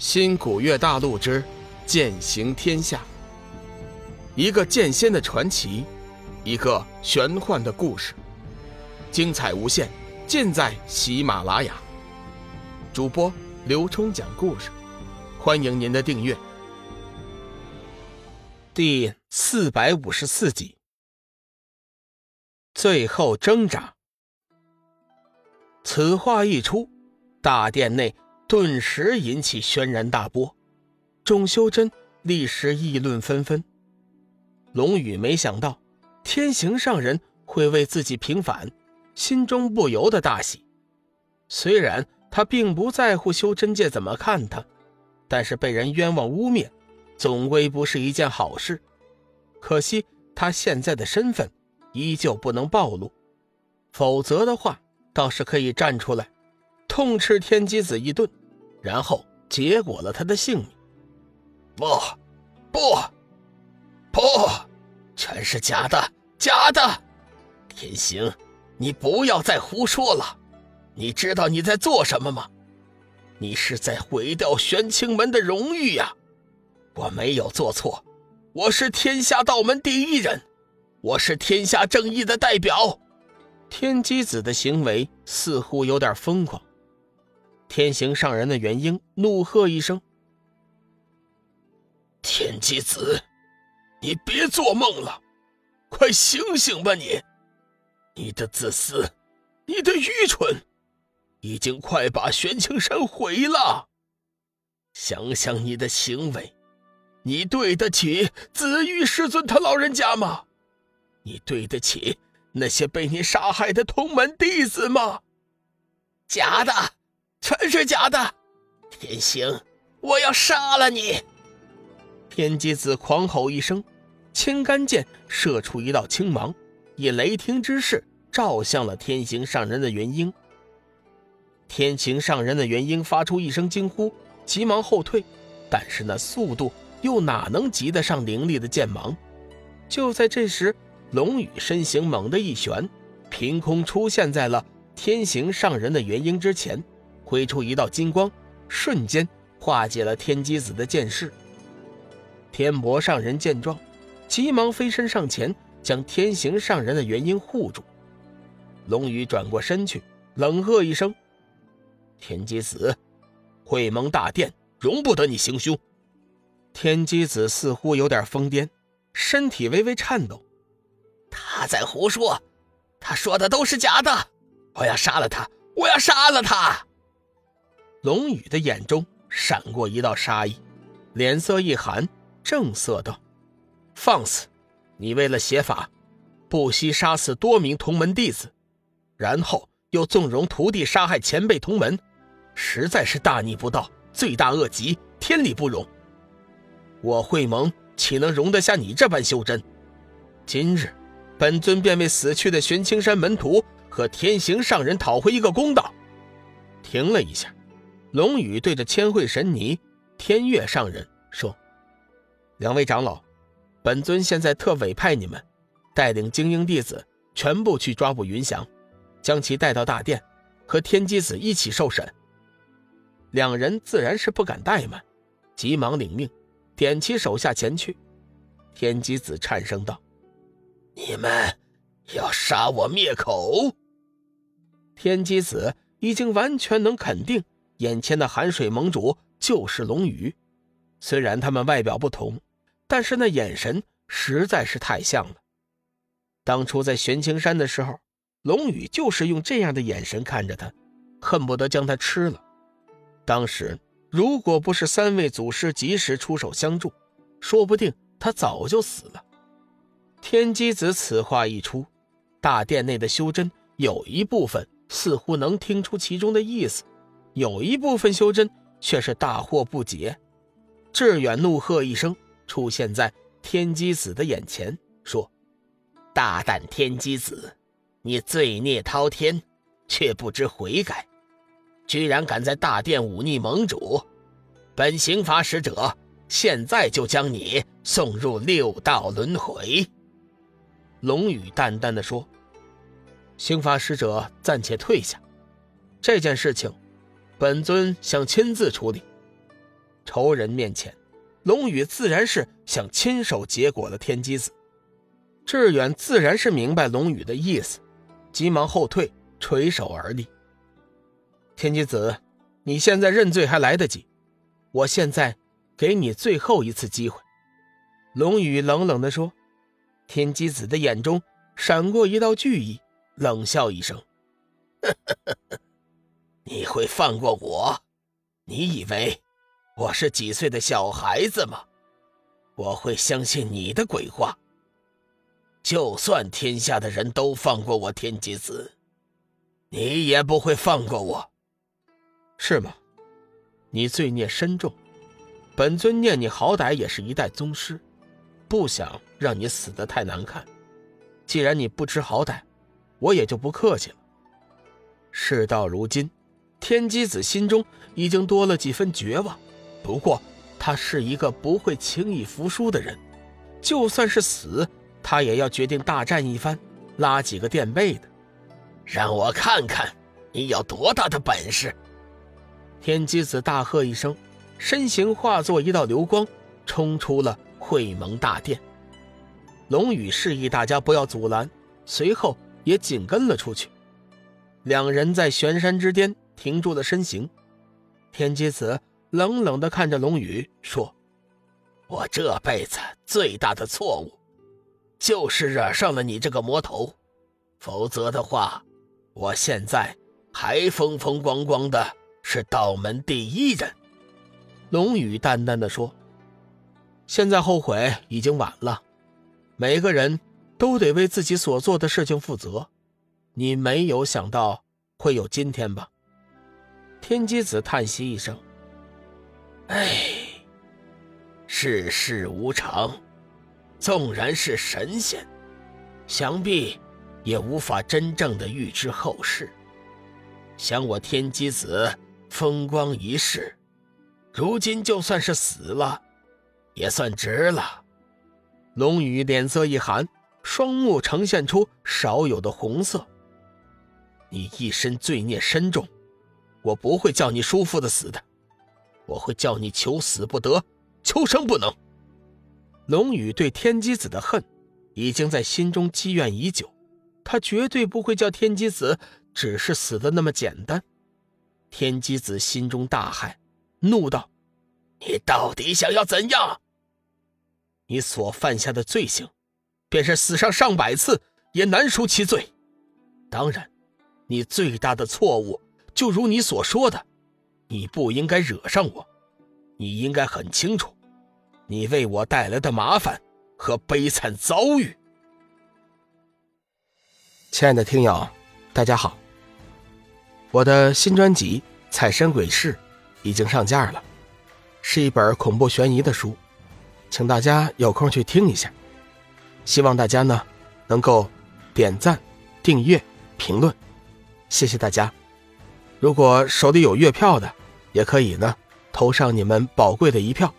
新古月大陆之剑行天下，一个剑仙的传奇，一个玄幻的故事，精彩无限，尽在喜马拉雅。主播刘冲讲故事，欢迎您的订阅。第四百五十四集，最后挣扎。此话一出，大殿内。顿时引起轩然大波，众修真立时议论纷纷。龙宇没想到天行上人会为自己平反，心中不由得大喜。虽然他并不在乎修真界怎么看他，但是被人冤枉污蔑，总归不是一件好事。可惜他现在的身份依旧不能暴露，否则的话倒是可以站出来，痛斥天机子一顿。然后结果了他的性命。不，不，不，全是假的，假的！天行，你不要再胡说了。你知道你在做什么吗？你是在毁掉玄清门的荣誉呀！我没有做错，我是天下道门第一人，我是天下正义的代表。天机子的行为似乎有点疯狂。天行上人的元婴怒喝一声：“天机子，你别做梦了，快醒醒吧！你，你的自私，你的愚蠢，已经快把玄清山毁了。想想你的行为，你对得起紫玉师尊他老人家吗？你对得起那些被你杀害的同门弟子吗？假的！”全是假的，天行，我要杀了你！天机子狂吼一声，青干剑射出一道青芒，以雷霆之势照向了天行上人的元婴。天行上人的元婴发出一声惊呼，急忙后退，但是那速度又哪能及得上凌厉的剑芒？就在这时，龙宇身形猛地一旋，凭空出现在了天行上人的元婴之前。挥出一道金光，瞬间化解了天机子的剑势。天魔上人见状，急忙飞身上前，将天行上人的元婴护住。龙宇转过身去，冷喝一声：“天机子，会盟大殿容不得你行凶。”天机子似乎有点疯癫，身体微微颤抖。他在胡说，他说的都是假的。我要杀了他！我要杀了他！龙宇的眼中闪过一道杀意，脸色一寒，正色道：“放肆！你为了邪法，不惜杀死多名同门弟子，然后又纵容徒弟杀害前辈同门，实在是大逆不道，罪大恶极，天理不容。我会盟岂能容得下你这般修真？今日，本尊便为死去的玄青山门徒和天行上人讨回一个公道。”停了一下。龙宇对着千惠神尼、天月上人说：“两位长老，本尊现在特委派你们，带领精英弟子全部去抓捕云翔，将其带到大殿，和天机子一起受审。”两人自然是不敢怠慢，急忙领命，点起手下前去。天机子颤声道：“你们要杀我灭口？”天机子已经完全能肯定。眼前的寒水盟主就是龙宇，虽然他们外表不同，但是那眼神实在是太像了。当初在玄青山的时候，龙宇就是用这样的眼神看着他，恨不得将他吃了。当时如果不是三位祖师及时出手相助，说不定他早就死了。天机子此话一出，大殿内的修真有一部分似乎能听出其中的意思。有一部分修真却是大惑不解，志远怒喝一声，出现在天机子的眼前，说：“大胆天机子，你罪孽滔天，却不知悔改，居然敢在大殿忤逆盟主！本刑罚使者现在就将你送入六道轮回。”龙宇淡淡的说：“刑罚使者暂且退下，这件事情。”本尊想亲自处理。仇人面前，龙宇自然是想亲手结果了天机子。志远自然是明白龙宇的意思，急忙后退，垂手而立。天机子，你现在认罪还来得及，我现在给你最后一次机会。”龙宇冷冷地说。天机子的眼中闪过一道惧意，冷笑一声：“呵呵呵呵你会放过我？你以为我是几岁的小孩子吗？我会相信你的鬼话？就算天下的人都放过我天机子，你也不会放过我，是吗？你罪孽深重，本尊念你好歹也是一代宗师。”不想让你死的太难看，既然你不知好歹，我也就不客气了。事到如今，天机子心中已经多了几分绝望。不过他是一个不会轻易服输的人，就算是死，他也要决定大战一番，拉几个垫背的。让我看看你有多大的本事！天机子大喝一声，身形化作一道流光，冲出了。会盟大殿，龙宇示意大家不要阻拦，随后也紧跟了出去。两人在玄山之巅停住了身形。天机子冷冷地看着龙宇说：“我这辈子最大的错误，就是惹上了你这个魔头。否则的话，我现在还风风光光的是道门第一人。”龙宇淡淡的说。现在后悔已经晚了，每个人都得为自己所做的事情负责。你没有想到会有今天吧？天机子叹息一声：“哎，世事无常，纵然是神仙，想必也无法真正的预知后事。想我天机子风光一世，如今就算是死了。”也算值了。龙宇脸色一寒，双目呈现出少有的红色。你一身罪孽深重，我不会叫你叔父的死的，我会叫你求死不得，求生不能。龙宇对天机子的恨，已经在心中积怨已久，他绝对不会叫天机子只是死的那么简单。天机子心中大骇，怒道。你到底想要怎样？你所犯下的罪行，便是死上上百次也难赎其罪。当然，你最大的错误，就如你所说的，你不应该惹上我。你应该很清楚，你为我带来的麻烦和悲惨遭遇。亲爱的听友，大家好，我的新专辑《彩山鬼事》已经上架了。是一本恐怖悬疑的书，请大家有空去听一下。希望大家呢能够点赞、订阅、评论，谢谢大家。如果手里有月票的，也可以呢投上你们宝贵的一票。